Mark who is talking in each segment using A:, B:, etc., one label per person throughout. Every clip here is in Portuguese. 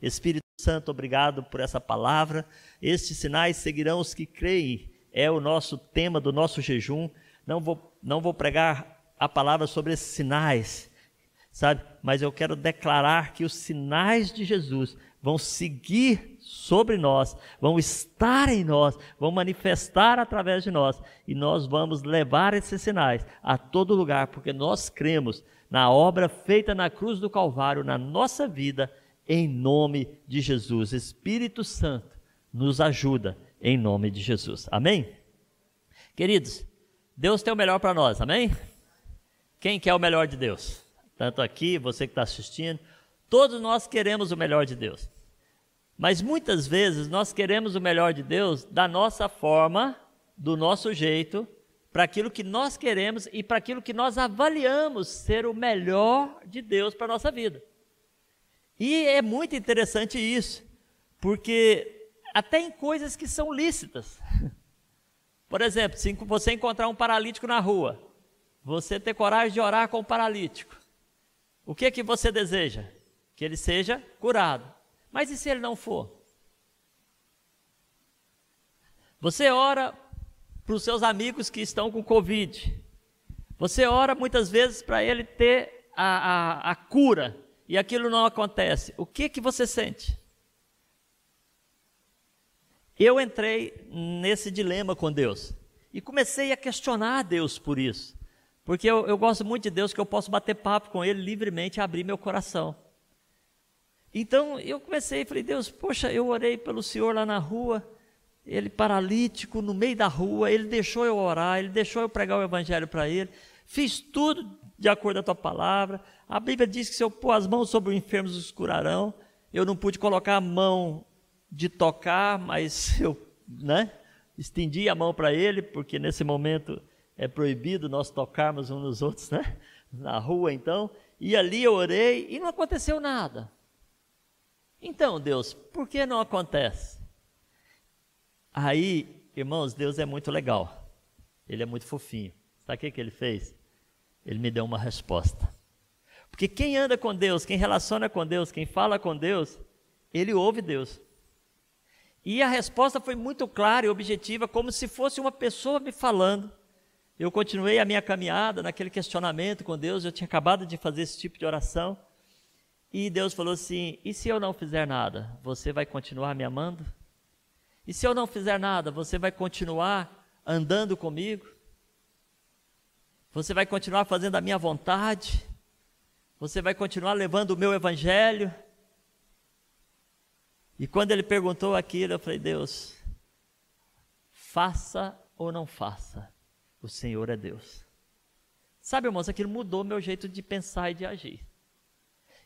A: Espírito Santo, obrigado por essa palavra. Estes sinais seguirão os que creem. É o nosso tema do nosso jejum. Não vou, não vou pregar a palavra sobre esses sinais, sabe? Mas eu quero declarar que os sinais de Jesus vão seguir sobre nós, vão estar em nós, vão manifestar através de nós, e nós vamos levar esses sinais a todo lugar, porque nós cremos na obra feita na cruz do Calvário na nossa vida, em nome de Jesus. Espírito Santo nos ajuda em nome de Jesus. Amém? Queridos, Deus tem o melhor para nós, amém? Quem quer o melhor de Deus? Tanto aqui, você que está assistindo, todos nós queremos o melhor de Deus. Mas muitas vezes nós queremos o melhor de Deus da nossa forma, do nosso jeito, para aquilo que nós queremos e para aquilo que nós avaliamos ser o melhor de Deus para a nossa vida. E é muito interessante isso, porque até em coisas que são lícitas. Por exemplo, se você encontrar um paralítico na rua, você ter coragem de orar com o paralítico. O que é que você deseja? Que ele seja curado. Mas e se ele não for? Você ora para os seus amigos que estão com Covid. Você ora muitas vezes para ele ter a, a, a, cura e aquilo não acontece. O que que você sente? Eu entrei nesse dilema com Deus e comecei a questionar Deus por isso. Porque eu, eu gosto muito de Deus, que eu posso bater papo com Ele livremente e abrir meu coração. Então eu comecei e falei, Deus, poxa, eu orei pelo Senhor lá na rua, ele paralítico, no meio da rua, ele deixou eu orar, ele deixou eu pregar o Evangelho para ele, fiz tudo de acordo com a tua palavra. A Bíblia diz que se eu pôr as mãos sobre os enfermos, os curarão. Eu não pude colocar a mão de tocar, mas eu né, estendi a mão para ele, porque nesse momento é proibido nós tocarmos uns nos outros, né? Na rua, então. E ali eu orei e não aconteceu nada. Então, Deus, por que não acontece? Aí, irmãos, Deus é muito legal. Ele é muito fofinho. Sabe o que, que ele fez? Ele me deu uma resposta. Porque quem anda com Deus, quem relaciona com Deus, quem fala com Deus, ele ouve Deus. E a resposta foi muito clara e objetiva, como se fosse uma pessoa me falando. Eu continuei a minha caminhada naquele questionamento com Deus, eu tinha acabado de fazer esse tipo de oração. E Deus falou assim: E se eu não fizer nada, você vai continuar me amando? E se eu não fizer nada, você vai continuar andando comigo? Você vai continuar fazendo a minha vontade? Você vai continuar levando o meu evangelho? E quando ele perguntou aquilo, eu falei: Deus, faça ou não faça, o Senhor é Deus. Sabe, irmãos, aquilo mudou meu jeito de pensar e de agir.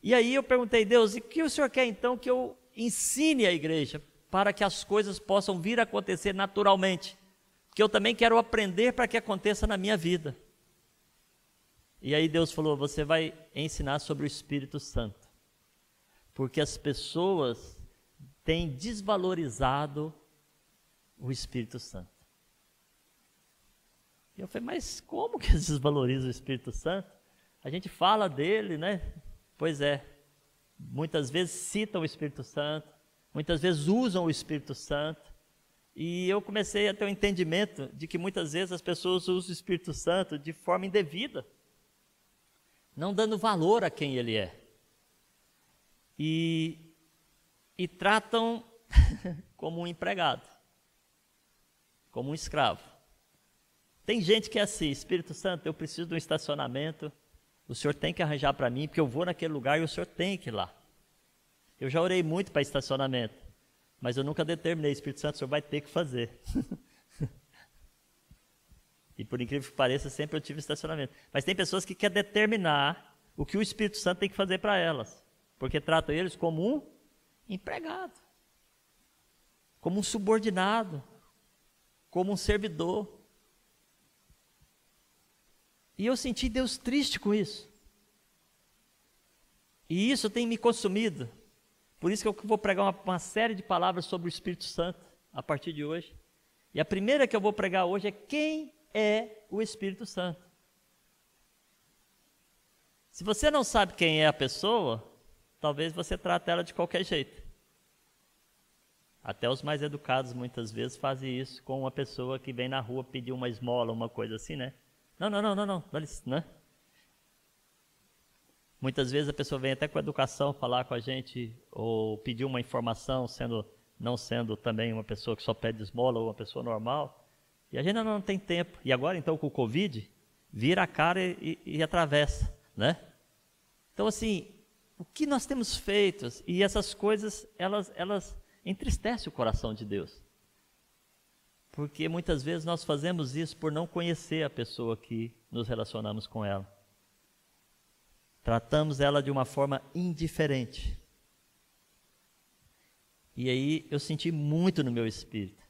A: E aí eu perguntei, Deus, e o que o Senhor quer então que eu ensine a igreja para que as coisas possam vir a acontecer naturalmente? Que eu também quero aprender para que aconteça na minha vida. E aí Deus falou: Você vai ensinar sobre o Espírito Santo. Porque as pessoas têm desvalorizado o Espírito Santo. E eu falei, mas como que desvaloriza o Espírito Santo? A gente fala dele, né? Pois é. Muitas vezes citam o Espírito Santo, muitas vezes usam o Espírito Santo. E eu comecei a ter o um entendimento de que muitas vezes as pessoas usam o Espírito Santo de forma indevida, não dando valor a quem ele é. E, e tratam como um empregado, como um escravo. Tem gente que é assim, Espírito Santo, eu preciso de um estacionamento, o Senhor tem que arranjar para mim, porque eu vou naquele lugar e o Senhor tem que ir lá. Eu já orei muito para estacionamento, mas eu nunca determinei, Espírito Santo, o Senhor vai ter que fazer. e por incrível que pareça, sempre eu tive estacionamento. Mas tem pessoas que querem determinar o que o Espírito Santo tem que fazer para elas, porque tratam eles como um empregado, como um subordinado, como um servidor. E eu senti Deus triste com isso. E isso tem me consumido. Por isso que eu vou pregar uma, uma, série de palavras sobre o Espírito Santo a partir de hoje. E a primeira que eu vou pregar hoje é quem é o Espírito Santo. Se você não sabe quem é a pessoa, talvez você trate ela de qualquer jeito. Até os mais educados muitas vezes fazem isso com uma pessoa que vem na rua pedir uma esmola, uma coisa assim, né? Não, não, não, não, não, né? Muitas vezes a pessoa vem até com educação falar com a gente ou pedir uma informação, sendo não sendo também uma pessoa que só pede esmola ou uma pessoa normal. E a gente não tem tempo. E agora então com o Covid, vira a cara e, e, e atravessa, né? Então assim, o que nós temos feito e essas coisas elas elas entristecem o coração de Deus. Porque muitas vezes nós fazemos isso por não conhecer a pessoa que nos relacionamos com ela. Tratamos ela de uma forma indiferente. E aí eu senti muito no meu espírito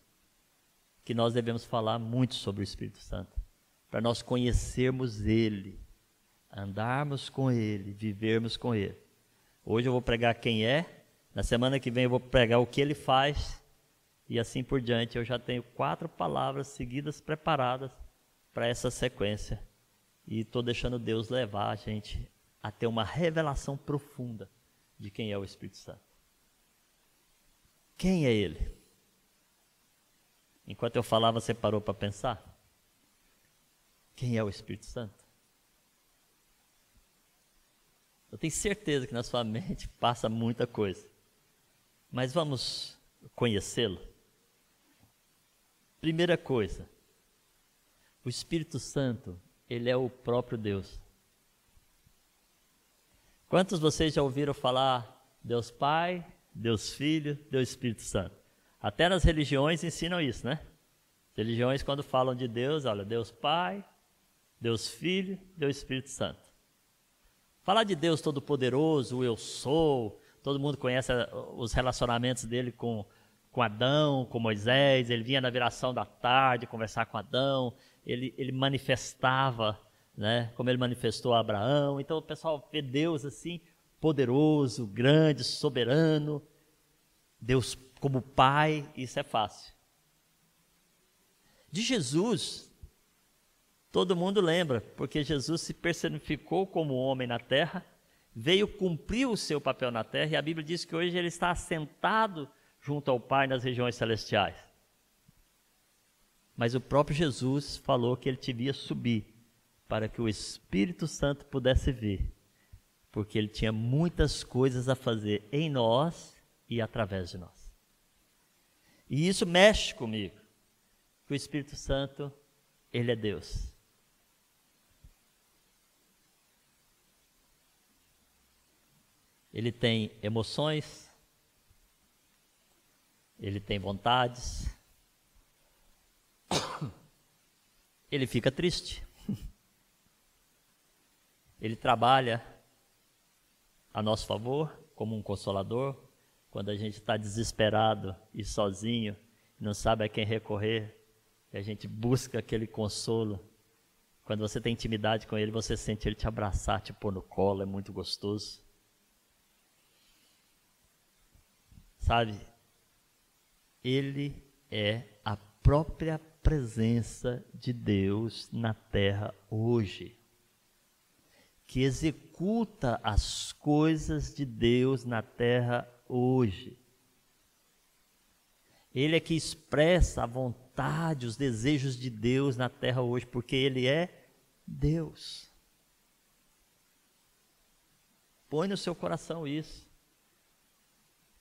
A: que nós devemos falar muito sobre o Espírito Santo, para nós conhecermos Ele, andarmos com Ele, vivermos com Ele. Hoje eu vou pregar quem é, na semana que vem eu vou pregar o que Ele faz, e assim por diante. Eu já tenho quatro palavras seguidas preparadas para essa sequência, e estou deixando Deus levar a gente a ter uma revelação profunda de quem é o Espírito Santo. Quem é Ele? Enquanto eu falava, você parou para pensar? Quem é o Espírito Santo? Eu tenho certeza que na sua mente passa muita coisa. Mas vamos conhecê-lo? Primeira coisa, o Espírito Santo, ele é o próprio Deus. Quantos vocês já ouviram falar Deus Pai, Deus Filho, Deus Espírito Santo? Até nas religiões ensinam isso, né? Religiões, quando falam de Deus, olha, Deus Pai, Deus Filho, Deus Espírito Santo. Falar de Deus Todo-Poderoso, o Eu Sou, todo mundo conhece os relacionamentos dele com, com Adão, com Moisés, ele vinha na viração da tarde conversar com Adão, ele, ele manifestava né? Como ele manifestou a Abraão. Então o pessoal vê Deus assim, poderoso, grande, soberano. Deus como Pai, isso é fácil. De Jesus, todo mundo lembra, porque Jesus se personificou como homem na terra, veio cumprir o seu papel na terra, e a Bíblia diz que hoje ele está assentado junto ao Pai nas regiões celestiais. Mas o próprio Jesus falou que ele devia subir para que o Espírito Santo pudesse vir, porque ele tinha muitas coisas a fazer em nós e através de nós. E isso mexe comigo, que o Espírito Santo, ele é Deus. Ele tem emoções, ele tem vontades, ele fica triste. Ele trabalha a nosso favor como um consolador quando a gente está desesperado e sozinho, não sabe a quem recorrer, e a gente busca aquele consolo. Quando você tem intimidade com ele, você sente ele te abraçar, te pôr no colo, é muito gostoso. Sabe? Ele é a própria presença de Deus na terra hoje que executa as coisas de Deus na terra hoje. Ele é que expressa a vontade, os desejos de Deus na terra hoje, porque Ele é Deus. Põe no seu coração isso.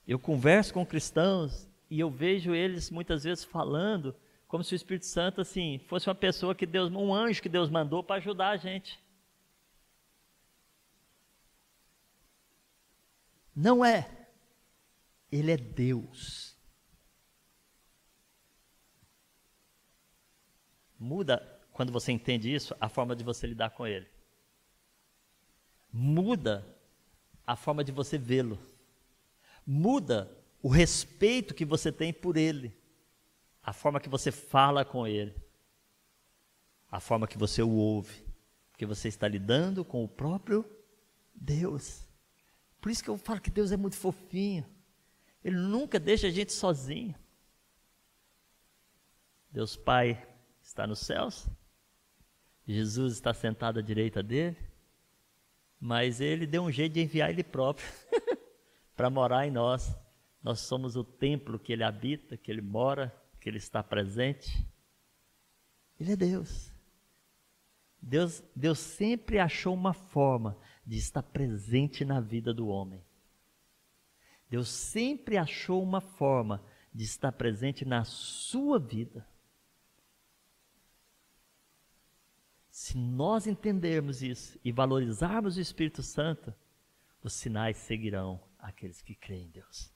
A: Eu converso com cristãos e eu vejo eles muitas vezes falando como se o Espírito Santo assim fosse uma pessoa que Deus, um anjo que Deus mandou para ajudar a gente. Não é. Ele é Deus. Muda, quando você entende isso, a forma de você lidar com ele. Muda a forma de você vê-lo. Muda o respeito que você tem por ele. A forma que você fala com ele. A forma que você o ouve. Porque você está lidando com o próprio Deus. Por isso que eu falo que Deus é muito fofinho. Ele nunca deixa a gente sozinho. Deus Pai está nos céus. Jesus está sentado à direita dele. Mas ele deu um jeito de enviar ele próprio para morar em nós, Nós somos o templo que ele habita, que ele mora, que ele está presente. Ele é Deus. Deus, Deus sempre achou uma forma de estar presente na vida do homem. Deus sempre achou uma forma de estar presente na sua vida. Se nós entendermos isso e valorizarmos o Espírito Santo, os sinais seguirão aqueles que creem em Deus.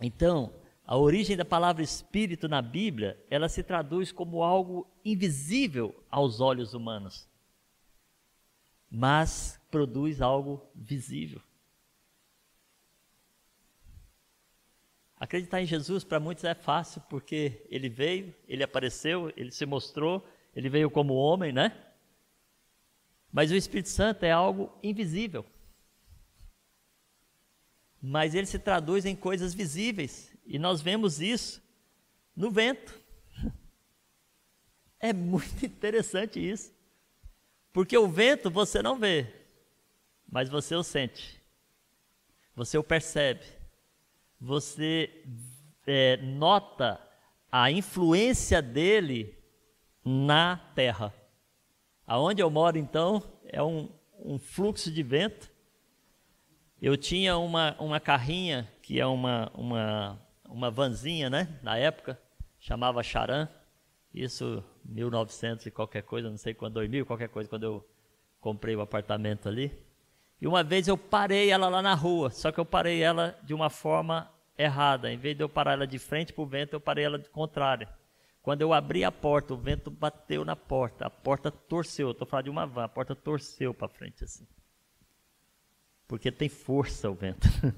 A: Então, a origem da palavra espírito na Bíblia, ela se traduz como algo invisível aos olhos humanos, mas produz algo visível. Acreditar em Jesus para muitos é fácil, porque ele veio, ele apareceu, ele se mostrou, ele veio como homem, né? Mas o Espírito Santo é algo invisível. Mas ele se traduz em coisas visíveis, e nós vemos isso no vento. É muito interessante isso. Porque o vento você não vê, mas você o sente, você o percebe você é, nota a influência dele na terra. Aonde eu moro, então, é um, um fluxo de vento. Eu tinha uma, uma carrinha, que é uma, uma, uma vanzinha, né? Na época, chamava Charan. Isso, 1900 e qualquer coisa, não sei quando, 2000, qualquer coisa, quando eu comprei o apartamento ali. E uma vez eu parei ela lá na rua, só que eu parei ela de uma forma errada. Em vez de eu parar ela de frente para o vento, eu parei ela de contrária. Quando eu abri a porta, o vento bateu na porta, a porta torceu. Estou falando de uma van, a porta torceu para frente assim. Porque tem força o vento.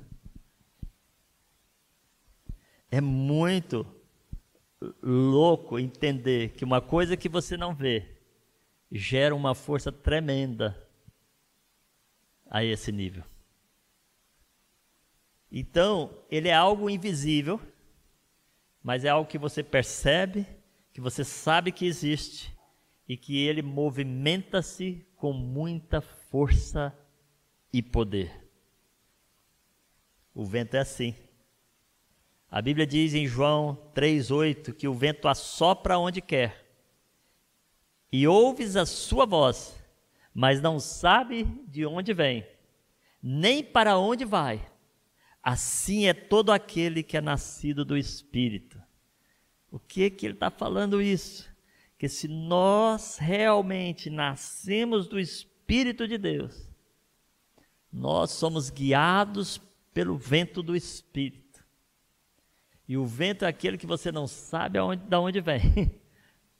A: é muito louco entender que uma coisa que você não vê gera uma força tremenda a esse nível. Então, ele é algo invisível, mas é algo que você percebe, que você sabe que existe e que ele movimenta-se com muita força e poder. O vento é assim. A Bíblia diz em João 3,8 que o vento assopra onde quer, e ouves a sua voz, mas não sabe de onde vem, nem para onde vai. Assim é todo aquele que é nascido do Espírito. O que que ele está falando isso? Que se nós realmente nascemos do Espírito de Deus, nós somos guiados pelo vento do Espírito. E o vento é aquele que você não sabe aonde, de onde vem.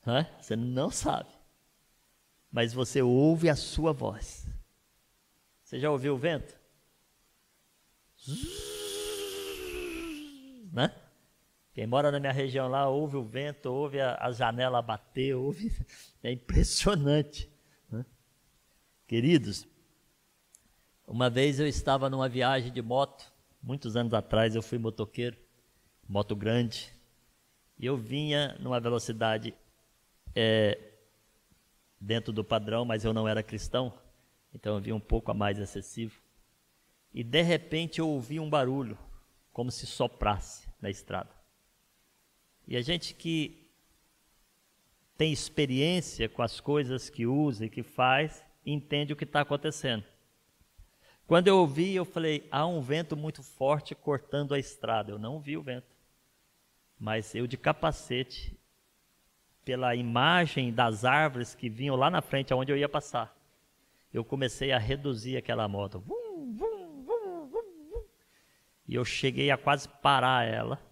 A: Você não sabe. Mas você ouve a sua voz. Você já ouviu o vento? Né? Quem mora na minha região lá ouve o vento, ouve a, a janela bater, ouve. É impressionante. Né? Queridos, uma vez eu estava numa viagem de moto, muitos anos atrás eu fui motoqueiro, moto grande, e eu vinha numa velocidade é, dentro do padrão, mas eu não era cristão, então eu vinha um pouco a mais excessivo. E de repente eu ouvi um barulho, como se soprasse na estrada. E a gente que tem experiência com as coisas que usa e que faz, entende o que está acontecendo. Quando eu ouvi, eu falei: há um vento muito forte cortando a estrada. Eu não vi o vento, mas eu de capacete, pela imagem das árvores que vinham lá na frente, aonde eu ia passar, eu comecei a reduzir aquela moto. Vum, vum, e eu cheguei a quase parar ela.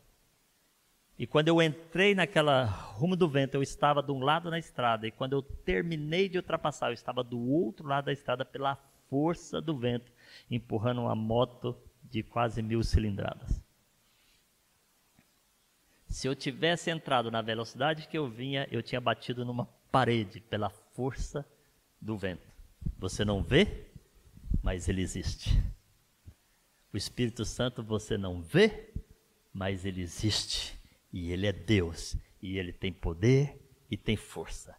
A: E quando eu entrei naquela rumo do vento, eu estava de um lado na estrada. E quando eu terminei de ultrapassar, eu estava do outro lado da estrada pela força do vento, empurrando uma moto de quase mil cilindradas. Se eu tivesse entrado na velocidade que eu vinha, eu tinha batido numa parede pela força do vento. Você não vê, mas ele existe. O Espírito Santo você não vê, mas ele existe. E ele é Deus. E ele tem poder e tem força.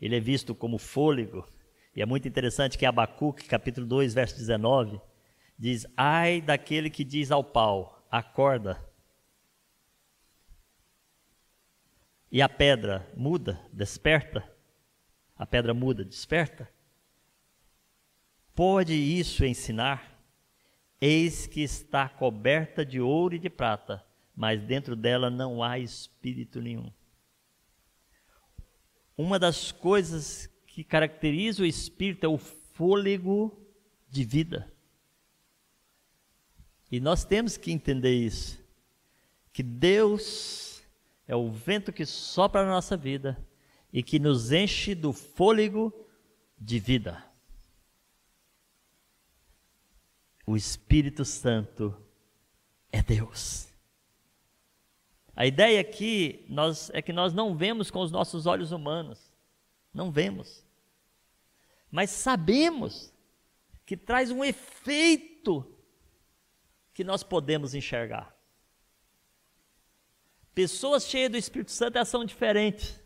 A: Ele é visto como fôlego. E é muito interessante que Abacuque, capítulo 2, verso 19, Diz: Ai daquele que diz ao pau: acorda. E a pedra muda, desperta. A pedra muda, desperta. Pode isso ensinar? Eis que está coberta de ouro e de prata, mas dentro dela não há espírito nenhum. Uma das coisas que caracteriza o espírito é o fôlego de vida. E nós temos que entender isso. Que Deus é o vento que sopra na nossa vida e que nos enche do fôlego de vida. O Espírito Santo é Deus. A ideia aqui nós, é que nós não vemos com os nossos olhos humanos. Não vemos. Mas sabemos que traz um efeito que nós podemos enxergar. Pessoas cheias do Espírito Santo elas são diferentes.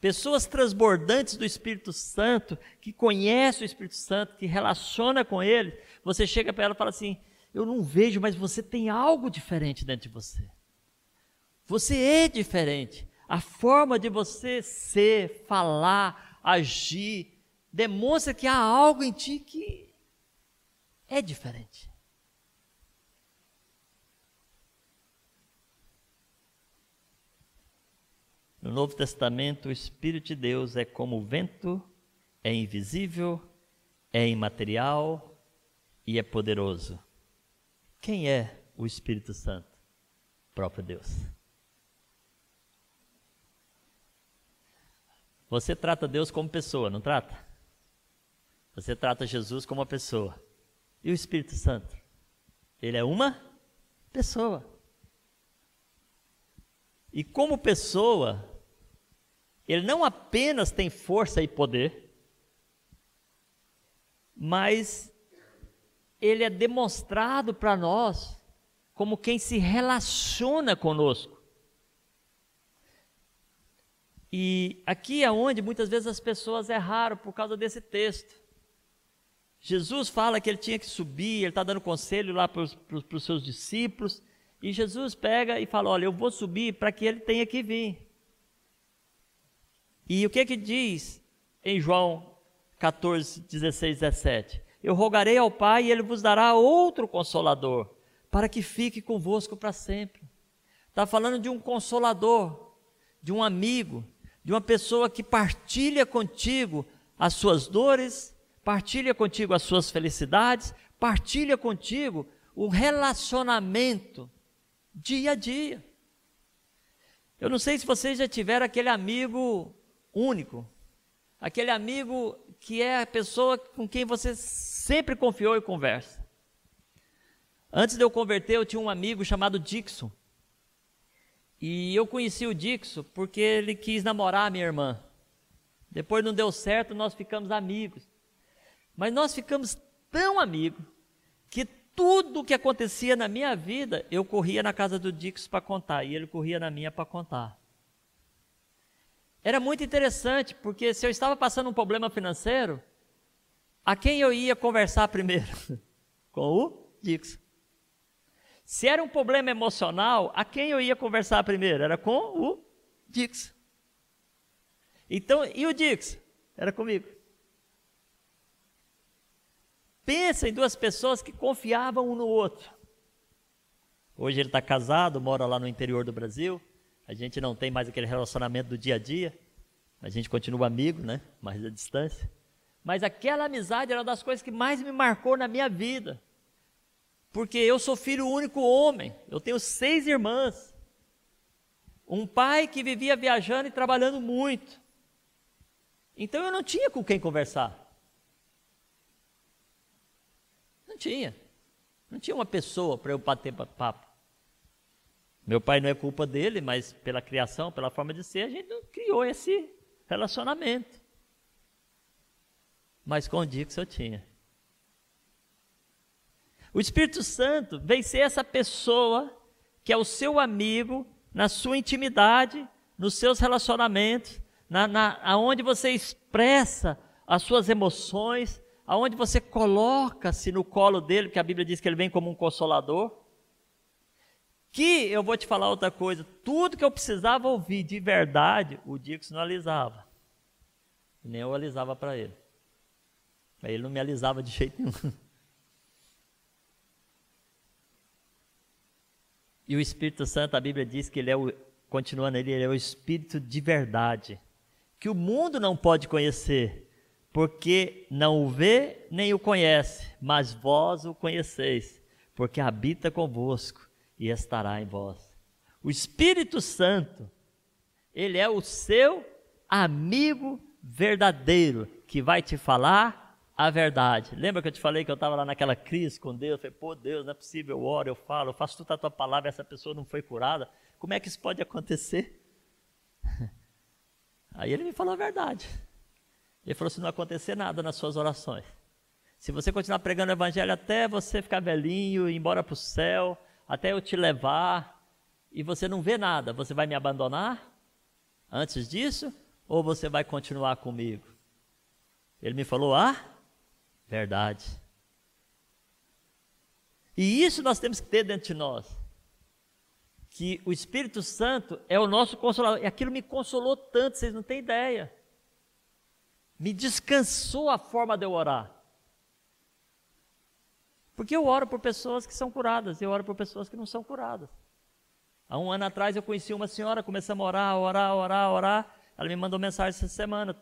A: Pessoas transbordantes do Espírito Santo, que conhecem o Espírito Santo, que relaciona com ele, você chega para ela e fala assim: Eu não vejo, mas você tem algo diferente dentro de você. Você é diferente. A forma de você ser, falar, agir, demonstra que há algo em ti que é diferente. No Novo Testamento, o Espírito de Deus é como o vento, é invisível, é imaterial e é poderoso. Quem é o Espírito Santo? O próprio Deus. Você trata Deus como pessoa, não trata? Você trata Jesus como uma pessoa. E o Espírito Santo? Ele é uma pessoa. E como pessoa, ele não apenas tem força e poder, mas ele é demonstrado para nós como quem se relaciona conosco. E aqui é onde muitas vezes as pessoas erraram por causa desse texto. Jesus fala que ele tinha que subir, ele está dando conselho lá para os seus discípulos, e Jesus pega e fala: Olha, eu vou subir para que ele tenha que vir. E o que que diz em João 14, 16, 17? Eu rogarei ao Pai e ele vos dará outro consolador, para que fique convosco para sempre. Está falando de um consolador, de um amigo, de uma pessoa que partilha contigo as suas dores, partilha contigo as suas felicidades, partilha contigo o relacionamento dia a dia. Eu não sei se vocês já tiveram aquele amigo único, aquele amigo que é a pessoa com quem você sempre confiou e conversa. Antes de eu converter, eu tinha um amigo chamado Dixon. E eu conheci o Dixon porque ele quis namorar a minha irmã. Depois não deu certo, nós ficamos amigos. Mas nós ficamos tão amigos que tudo o que acontecia na minha vida, eu corria na casa do Dixon para contar e ele corria na minha para contar. Era muito interessante, porque se eu estava passando um problema financeiro, a quem eu ia conversar primeiro? Com o Dixon. Se era um problema emocional, a quem eu ia conversar primeiro? Era com o Dix. Então, e o Dix? Era comigo. Pensa em duas pessoas que confiavam um no outro. Hoje ele está casado, mora lá no interior do Brasil. A gente não tem mais aquele relacionamento do dia a dia. A gente continua amigo, né? Mais à distância. Mas aquela amizade era uma das coisas que mais me marcou na minha vida porque eu sou filho único homem, eu tenho seis irmãs. Um pai que vivia viajando e trabalhando muito. Então eu não tinha com quem conversar. Não tinha. Não tinha uma pessoa para eu bater papo. Meu pai não é culpa dele, mas pela criação, pela forma de ser, a gente criou esse relacionamento. Mas com o Dix eu tinha. O Espírito Santo vem ser essa pessoa que é o seu amigo na sua intimidade, nos seus relacionamentos, na, na, aonde você expressa as suas emoções, aonde você coloca-se no colo dele, que a Bíblia diz que ele vem como um consolador. Que eu vou te falar outra coisa, tudo que eu precisava ouvir de verdade, o Dix não alisava. Nem eu alisava para ele. Ele não me alisava de jeito nenhum. E o Espírito Santo, a Bíblia diz que ele é o, continuando ele, ele é o Espírito de verdade, que o mundo não pode conhecer, porque não o vê nem o conhece, mas vós o conheceis, porque habita convosco e estará em vós. O Espírito Santo, ele é o seu amigo verdadeiro, que vai te falar a verdade. Lembra que eu te falei que eu estava lá naquela crise com Deus? Eu falei, pô, Deus, não é possível, eu oro, eu falo, eu faço tudo a tua palavra e essa pessoa não foi curada. Como é que isso pode acontecer? Aí ele me falou a verdade. Ele falou: se não acontecer nada nas suas orações, se você continuar pregando o evangelho até você ficar velhinho, ir embora para o céu, até eu te levar, e você não vê nada, você vai me abandonar antes disso? Ou você vai continuar comigo? Ele me falou: ah, verdade. E isso nós temos que ter dentro de nós. Que o Espírito Santo é o nosso consolador. E aquilo me consolou tanto, vocês não têm ideia. Me descansou a forma de eu orar. Porque eu oro por pessoas que são curadas, eu oro por pessoas que não são curadas. Há um ano atrás eu conheci uma senhora, começamos a orar, orar, orar, orar. Ela me mandou mensagem essa semana.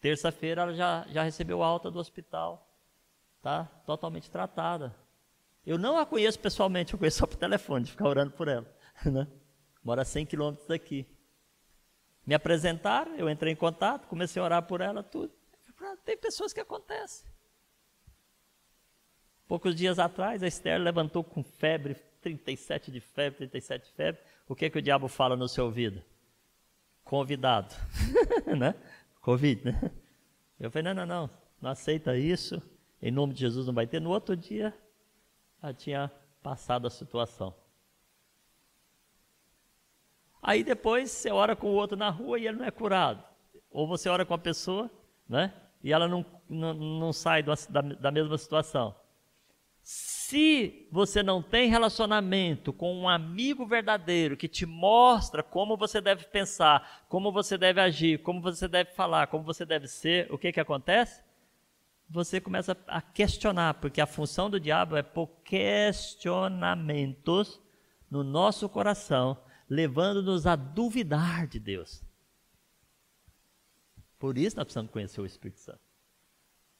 A: Terça-feira ela já, já recebeu alta do hospital tá totalmente tratada. Eu não a conheço pessoalmente, eu conheço só por telefone, de ficar orando por ela. Né? Mora a 100 quilômetros daqui. Me apresentaram, eu entrei em contato, comecei a orar por ela, tudo. Tem pessoas que acontecem. Poucos dias atrás, a Esther levantou com febre, 37 de febre, 37 de febre. O que, que o diabo fala no seu ouvido? Convidado. né? Covid, né? Eu falei, não, não, não, não aceita isso em nome de Jesus não vai ter. No outro dia, já tinha passado a situação. Aí depois você ora com o outro na rua e ele não é curado. Ou você ora com a pessoa, né? E ela não, não, não sai da, da mesma situação. Se você não tem relacionamento com um amigo verdadeiro que te mostra como você deve pensar, como você deve agir, como você deve falar, como você deve ser, o que que acontece? você começa a questionar, porque a função do diabo é pôr questionamentos no nosso coração, levando-nos a duvidar de Deus. Por isso nós precisamos conhecer o Espírito Santo,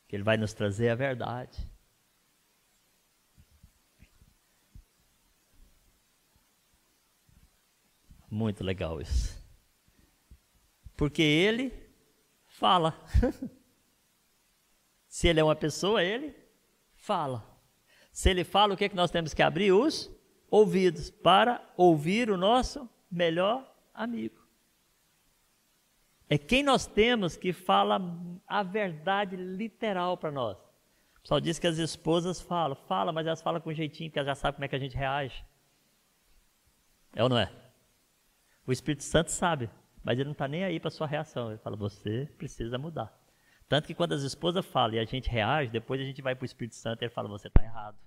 A: que ele vai nos trazer a verdade. Muito legal isso. Porque ele fala. Se ele é uma pessoa, ele fala. Se ele fala, o que, é que nós temos que abrir? Os ouvidos para ouvir o nosso melhor amigo. É quem nós temos que fala a verdade literal para nós. O pessoal diz que as esposas falam, fala, mas elas falam com jeitinho, porque elas já sabem como é que a gente reage. É ou não é? O Espírito Santo sabe, mas ele não está nem aí para sua reação. Ele fala, você precisa mudar. Tanto que quando as esposas falam e a gente reage, depois a gente vai para o Espírito Santo e ele fala: Você está errado.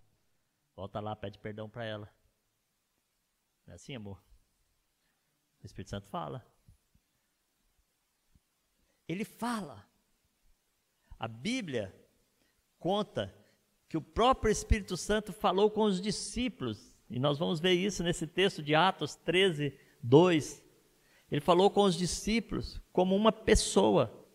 A: Volta lá, pede perdão para ela. Não é assim, amor? O Espírito Santo fala. Ele fala. A Bíblia conta que o próprio Espírito Santo falou com os discípulos, e nós vamos ver isso nesse texto de Atos 13, 2. Ele falou com os discípulos como uma pessoa.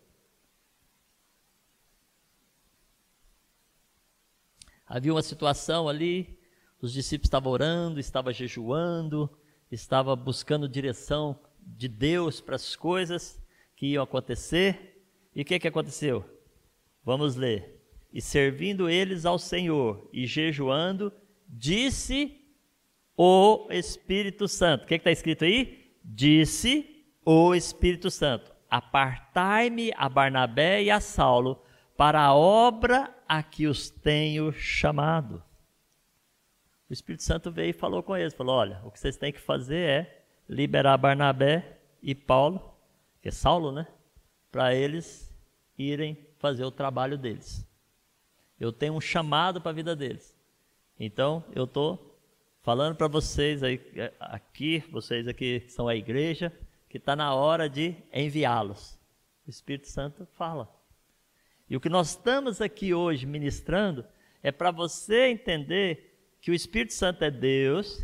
A: Havia uma situação ali, os discípulos estavam orando, estavam jejuando, estavam buscando direção de Deus para as coisas que iam acontecer. E o que, que aconteceu? Vamos ler. E servindo eles ao Senhor e jejuando, disse o Espírito Santo. O que está escrito aí? Disse o Espírito Santo: Apartai-me a Barnabé e a Saulo para a obra a que os tenho chamado. O Espírito Santo veio e falou com eles, falou, olha, o que vocês têm que fazer é liberar Barnabé e Paulo, que é Saulo, né? Para eles irem fazer o trabalho deles. Eu tenho um chamado para a vida deles. Então, eu estou falando para vocês aí, é, aqui, vocês aqui que são a igreja, que está na hora de enviá-los. O Espírito Santo fala. E o que nós estamos aqui hoje ministrando é para você entender que o Espírito Santo é Deus,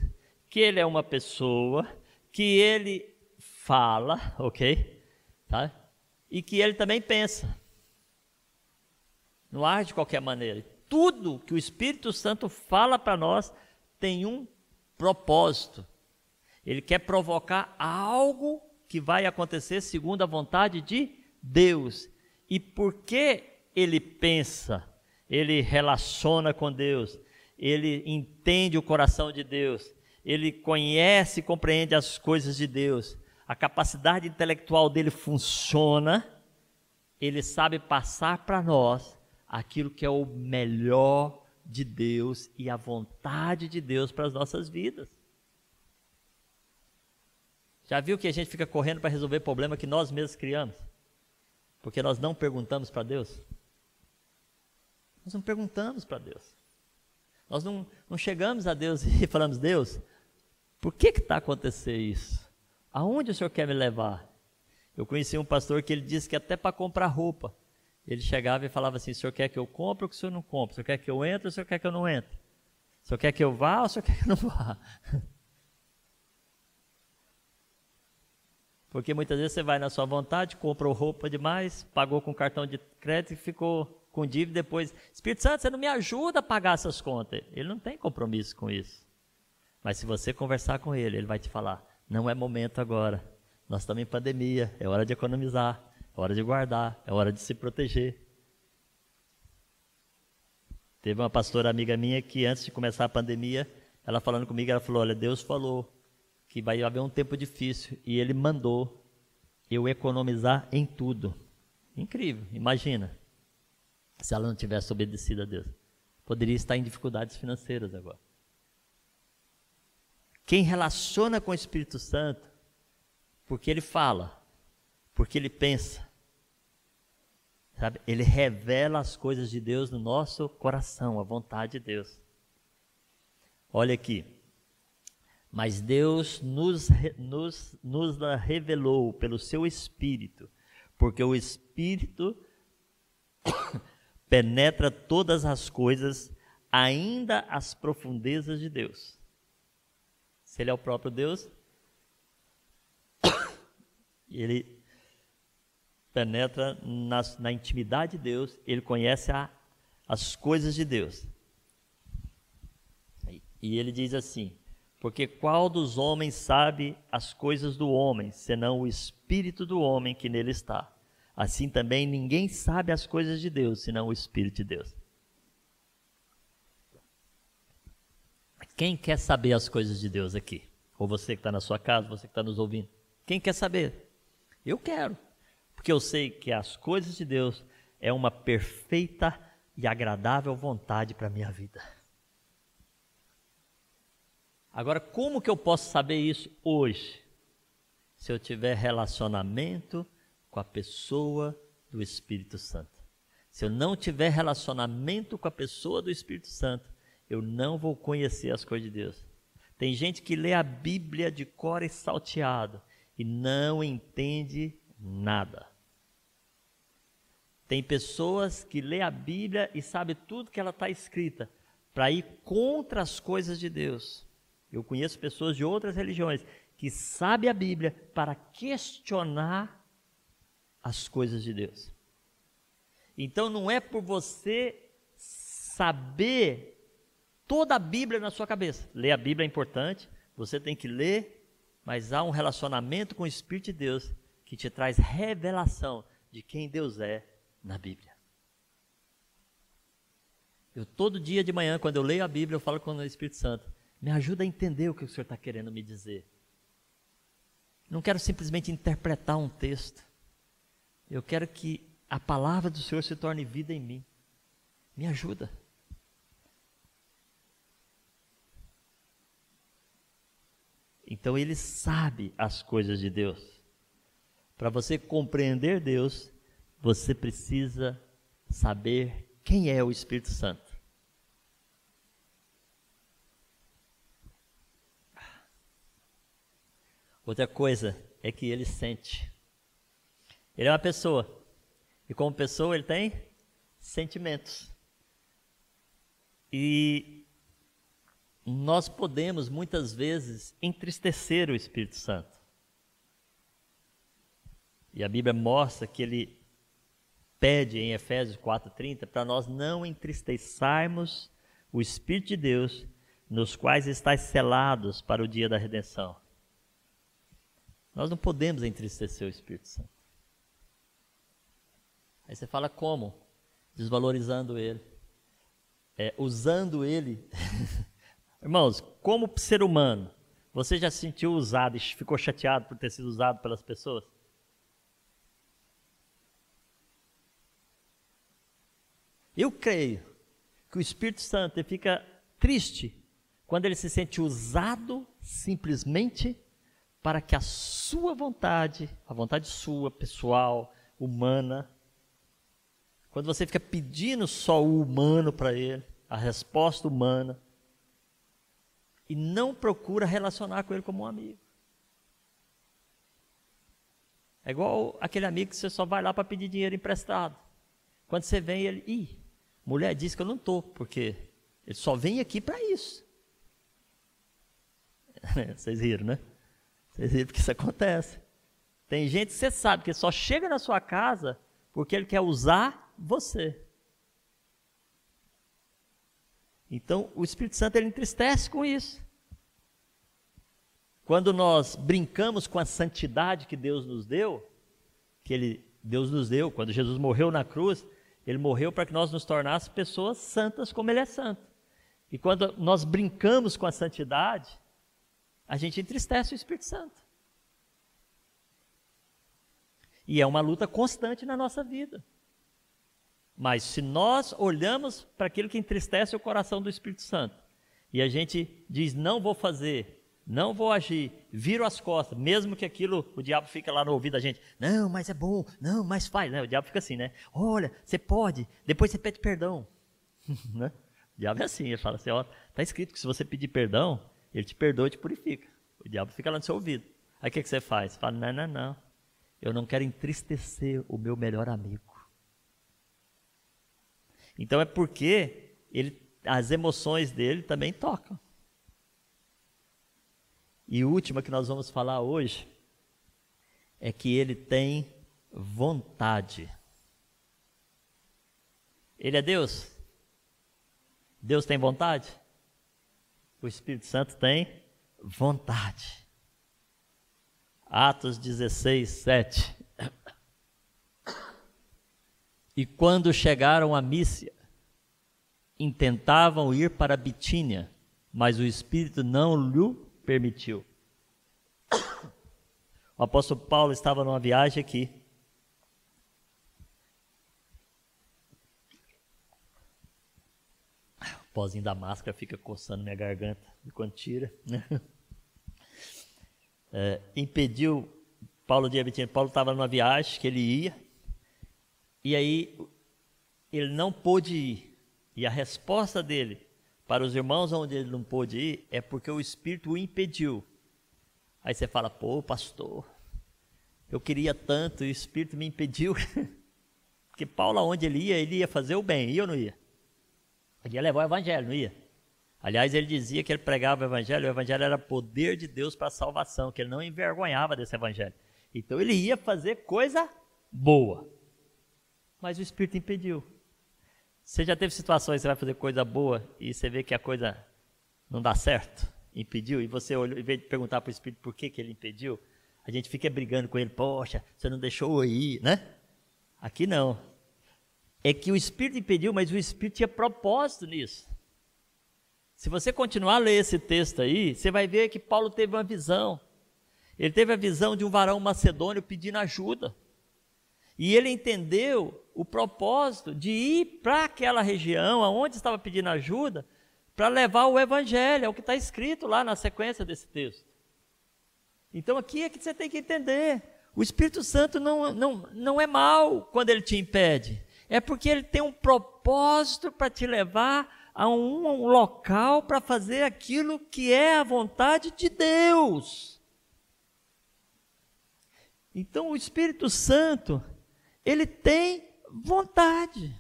A: que ele é uma pessoa, que ele fala, ok? Tá? E que ele também pensa. Não age de qualquer maneira. Tudo que o Espírito Santo fala para nós tem um propósito. Ele quer provocar algo que vai acontecer segundo a vontade de Deus. E porque ele pensa, ele relaciona com Deus, ele entende o coração de Deus, ele conhece e compreende as coisas de Deus, a capacidade intelectual dele funciona, ele sabe passar para nós aquilo que é o melhor de Deus e a vontade de Deus para as nossas vidas. Já viu que a gente fica correndo para resolver problema que nós mesmos criamos? Porque nós não perguntamos para Deus? Nós não perguntamos para Deus. Nós não, não chegamos a Deus e falamos, Deus, por que está acontecendo isso? Aonde o Senhor quer me levar? Eu conheci um pastor que ele disse que até para comprar roupa, ele chegava e falava assim: o senhor quer que eu compre ou que o senhor não compre? O senhor quer que eu entre ou o senhor quer que eu não entre? O senhor quer que eu vá ou o senhor quer que eu não vá? Porque muitas vezes você vai na sua vontade, comprou roupa demais, pagou com cartão de crédito e ficou com dívida depois. Espírito Santo, você não me ajuda a pagar essas contas. Ele não tem compromisso com isso. Mas se você conversar com ele, ele vai te falar: não é momento agora. Nós estamos em pandemia, é hora de economizar. É hora de guardar, é hora de se proteger. Teve uma pastora amiga minha que antes de começar a pandemia, ela falando comigo, ela falou: Olha, Deus falou que vai haver um tempo difícil e Ele mandou eu economizar em tudo. Incrível, imagina. Se ela não tivesse obedecido a Deus, poderia estar em dificuldades financeiras agora. Quem relaciona com o Espírito Santo, porque ele fala, porque ele pensa, Sabe? Ele revela as coisas de Deus no nosso coração, a vontade de Deus. Olha aqui. Mas Deus nos, nos, nos revelou pelo seu Espírito, porque o Espírito penetra todas as coisas, ainda as profundezas de Deus. Se Ele é o próprio Deus, ele penetra na, na intimidade de Deus, ele conhece a, as coisas de Deus. E ele diz assim: Porque qual dos homens sabe as coisas do homem, senão o espírito do homem que nele está? Assim também ninguém sabe as coisas de Deus, senão o espírito de Deus. Quem quer saber as coisas de Deus aqui? Ou você que está na sua casa, você que está nos ouvindo? Quem quer saber? Eu quero porque eu sei que as coisas de Deus é uma perfeita e agradável vontade para a minha vida. Agora, como que eu posso saber isso hoje? Se eu tiver relacionamento com a pessoa do Espírito Santo. Se eu não tiver relacionamento com a pessoa do Espírito Santo, eu não vou conhecer as coisas de Deus. Tem gente que lê a Bíblia de cor e salteado e não entende nada. Tem pessoas que lê a Bíblia e sabe tudo que ela está escrita para ir contra as coisas de Deus. Eu conheço pessoas de outras religiões que sabem a Bíblia para questionar as coisas de Deus. Então não é por você saber toda a Bíblia na sua cabeça. Ler a Bíblia é importante, você tem que ler, mas há um relacionamento com o Espírito de Deus que te traz revelação de quem Deus é na Bíblia. Eu todo dia de manhã, quando eu leio a Bíblia, eu falo com o Espírito Santo, me ajuda a entender o que o Senhor está querendo me dizer. Não quero simplesmente interpretar um texto. Eu quero que a palavra do Senhor se torne vida em mim. Me ajuda. Então ele sabe as coisas de Deus. Para você compreender Deus, você precisa saber Quem é o Espírito Santo? Outra coisa é que ele sente. Ele é uma pessoa. E como pessoa, ele tem sentimentos. E nós podemos muitas vezes entristecer o Espírito Santo. E a Bíblia mostra que ele pede em Efésios 4:30 para nós não entristeçarmos o Espírito de Deus, nos quais estáis selados para o dia da redenção. Nós não podemos entristecer o Espírito Santo. Aí você fala como? Desvalorizando ele, é, usando ele. Irmãos, como ser humano, você já se sentiu usado e ficou chateado por ter sido usado pelas pessoas? Eu creio que o Espírito Santo fica triste quando ele se sente usado simplesmente para que a sua vontade, a vontade sua, pessoal, humana, quando você fica pedindo só o humano para ele, a resposta humana, e não procura relacionar com ele como um amigo. É igual aquele amigo que você só vai lá para pedir dinheiro emprestado. Quando você vem, ele, ih, Mulher diz que eu não estou, porque ele só vem aqui para isso. Vocês riram, né? Vocês riram porque isso acontece. Tem gente que você sabe que só chega na sua casa porque ele quer usar você. Então, o Espírito Santo ele entristece com isso. Quando nós brincamos com a santidade que Deus nos deu, que ele, Deus nos deu, quando Jesus morreu na cruz, ele morreu para que nós nos tornássemos pessoas santas como Ele é santo. E quando nós brincamos com a santidade, a gente entristece o Espírito Santo. E é uma luta constante na nossa vida. Mas se nós olhamos para aquilo que entristece o coração do Espírito Santo, e a gente diz, não vou fazer, não vou agir, viro as costas, mesmo que aquilo, o diabo fica lá no ouvido da gente, não, mas é bom, não, mas faz, né? o diabo fica assim, né? Olha, você pode, depois você pede perdão, né? O diabo é assim, ele fala assim, ó, tá escrito que se você pedir perdão, ele te perdoa e te purifica. O diabo fica lá no seu ouvido. Aí o que, que você faz? Você fala, não, não, não, eu não quero entristecer o meu melhor amigo. Então é porque ele, as emoções dele também tocam. E última que nós vamos falar hoje é que ele tem vontade. Ele é Deus? Deus tem vontade? O Espírito Santo tem vontade. Atos 16, 7. E quando chegaram a Mícia, intentavam ir para Bitínia, mas o Espírito não lhe permitiu. O apóstolo Paulo estava numa viagem aqui. O pozinho da máscara fica coçando minha garganta quando tira. É, impediu Paulo de Abitina. Paulo estava numa viagem que ele ia. E aí ele não pôde ir. E a resposta dele para os irmãos onde ele não pôde ir, é porque o Espírito o impediu. Aí você fala, pô, pastor, eu queria tanto e o Espírito me impediu. porque Paulo, aonde ele ia, ele ia fazer o bem, ia ou não ia? Ele ia levar o evangelho, não ia? Aliás, ele dizia que ele pregava o evangelho, o evangelho era poder de Deus para a salvação, que ele não envergonhava desse evangelho. Então ele ia fazer coisa boa. Mas o Espírito impediu. Você já teve situações que você vai fazer coisa boa e você vê que a coisa não dá certo, impediu, e você olhou, em vez de perguntar para o Espírito por que, que ele impediu, a gente fica brigando com ele, poxa, você não deixou eu ir, né? Aqui não. É que o Espírito impediu, mas o Espírito tinha propósito nisso. Se você continuar a ler esse texto aí, você vai ver que Paulo teve uma visão. Ele teve a visão de um varão macedônio pedindo ajuda. E ele entendeu o propósito de ir para aquela região aonde estava pedindo ajuda para levar o evangelho, é o que está escrito lá na sequência desse texto. Então aqui é que você tem que entender. O Espírito Santo não, não, não é mal quando ele te impede. É porque ele tem um propósito para te levar a um, um local para fazer aquilo que é a vontade de Deus. Então o Espírito Santo, ele tem vontade.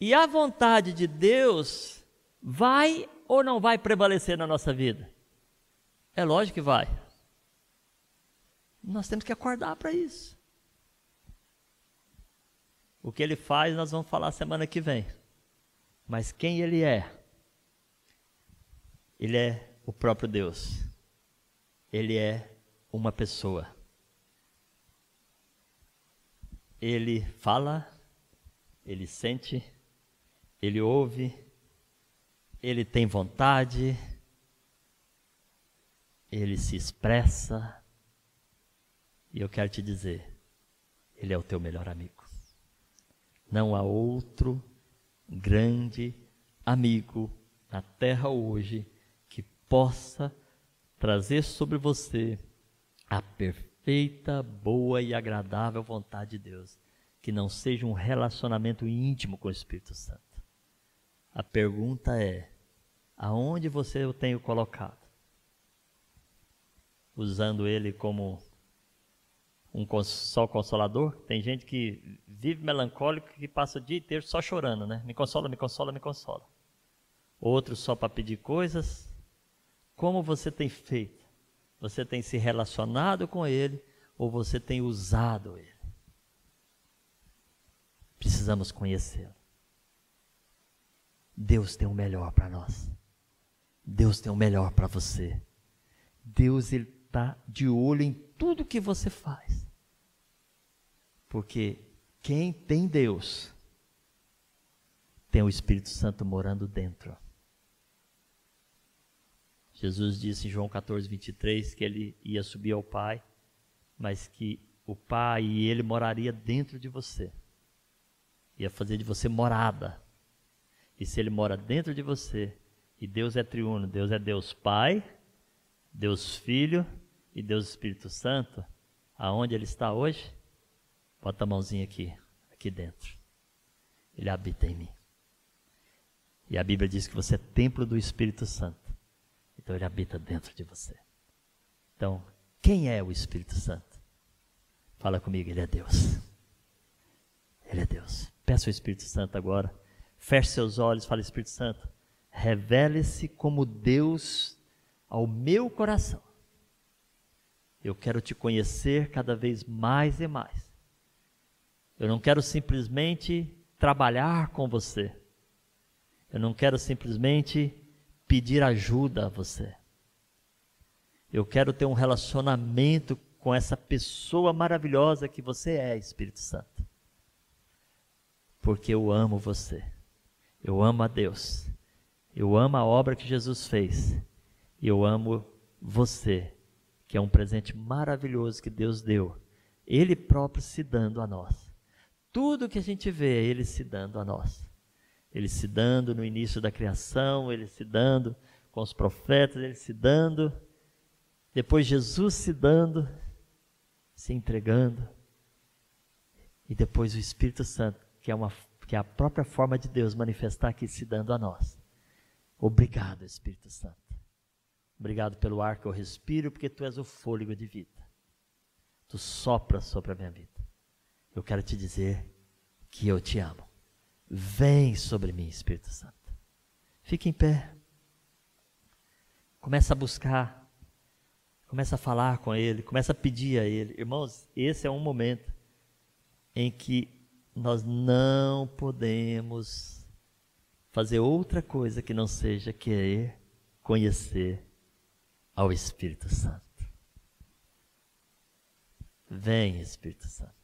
A: E a vontade de Deus vai ou não vai prevalecer na nossa vida? É lógico que vai. Nós temos que acordar para isso. O que ele faz, nós vamos falar semana que vem. Mas quem ele é? Ele é o próprio Deus. Ele é uma pessoa. Ele fala, ele sente, ele ouve, ele tem vontade, ele se expressa. E eu quero te dizer, ele é o teu melhor amigo. Não há outro grande amigo na terra hoje que possa trazer sobre você a perfeita, boa e agradável vontade de Deus, que não seja um relacionamento íntimo com o Espírito Santo. A pergunta é: aonde você o tem colocado? Usando ele como um só consolador? Tem gente que vive melancólico que passa o dia inteiro só chorando, né? Me consola, me consola, me consola. Outros só para pedir coisas. Como você tem feito? Você tem se relacionado com ele ou você tem usado ele? Precisamos conhecê-lo. Deus tem o melhor para nós. Deus tem o melhor para você. Deus ele está de olho em tudo que você faz. Porque quem tem Deus tem o Espírito Santo morando dentro. Jesus disse em João 14, 23 que ele ia subir ao Pai, mas que o Pai e ele moraria dentro de você. Ia fazer de você morada. E se ele mora dentro de você, e Deus é triuno, Deus é Deus Pai, Deus Filho e Deus Espírito Santo, aonde ele está hoje? Bota a mãozinha aqui, aqui dentro. Ele habita em mim. E a Bíblia diz que você é templo do Espírito Santo. Então ele habita dentro de você. Então, quem é o Espírito Santo? Fala comigo, ele é Deus. Ele é Deus. Peça o Espírito Santo agora Feche seus olhos, fale Espírito Santo, revele-se como Deus ao meu coração. Eu quero te conhecer cada vez mais e mais. Eu não quero simplesmente trabalhar com você. Eu não quero simplesmente pedir ajuda a você. Eu quero ter um relacionamento com essa pessoa maravilhosa que você é, Espírito Santo. Porque eu amo você. Eu amo a Deus. Eu amo a obra que Jesus fez. E eu amo você, que é um presente maravilhoso que Deus deu. Ele próprio se dando a nós. Tudo que a gente vê é Ele se dando a nós. Ele se dando no início da criação, Ele se dando com os profetas, Ele se dando. Depois Jesus se dando, se entregando. E depois o Espírito Santo, que é uma que é a própria forma de Deus manifestar aqui se dando a nós. Obrigado, Espírito Santo. Obrigado pelo ar que eu respiro, porque tu és o fôlego de vida. Tu sopras sobre a minha vida. Eu quero te dizer que eu te amo. Vem sobre mim, Espírito Santo. Fique em pé. Começa a buscar. Começa a falar com Ele. Começa a pedir a Ele. Irmãos, esse é um momento em que nós não podemos fazer outra coisa que não seja querer conhecer ao Espírito Santo. Vem, Espírito Santo.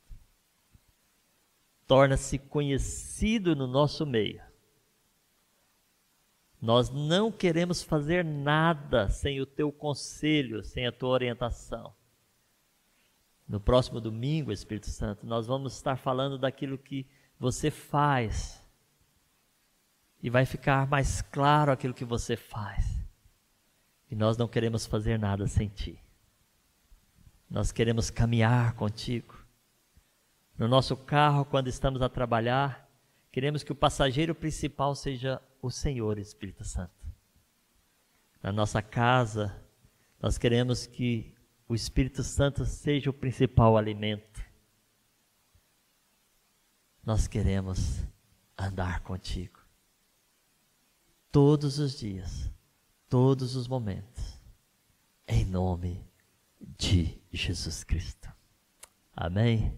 A: Torna-se conhecido no nosso meio. Nós não queremos fazer nada sem o teu conselho, sem a tua orientação. No próximo domingo, Espírito Santo, nós vamos estar falando daquilo que você faz. E vai ficar mais claro aquilo que você faz. E nós não queremos fazer nada sem ti. Nós queremos caminhar contigo. No nosso carro quando estamos a trabalhar, queremos que o passageiro principal seja o Senhor Espírito Santo. Na nossa casa, nós queremos que o Espírito Santo seja o principal alimento. Nós queremos andar contigo todos os dias, todos os momentos, em nome de Jesus Cristo. Amém?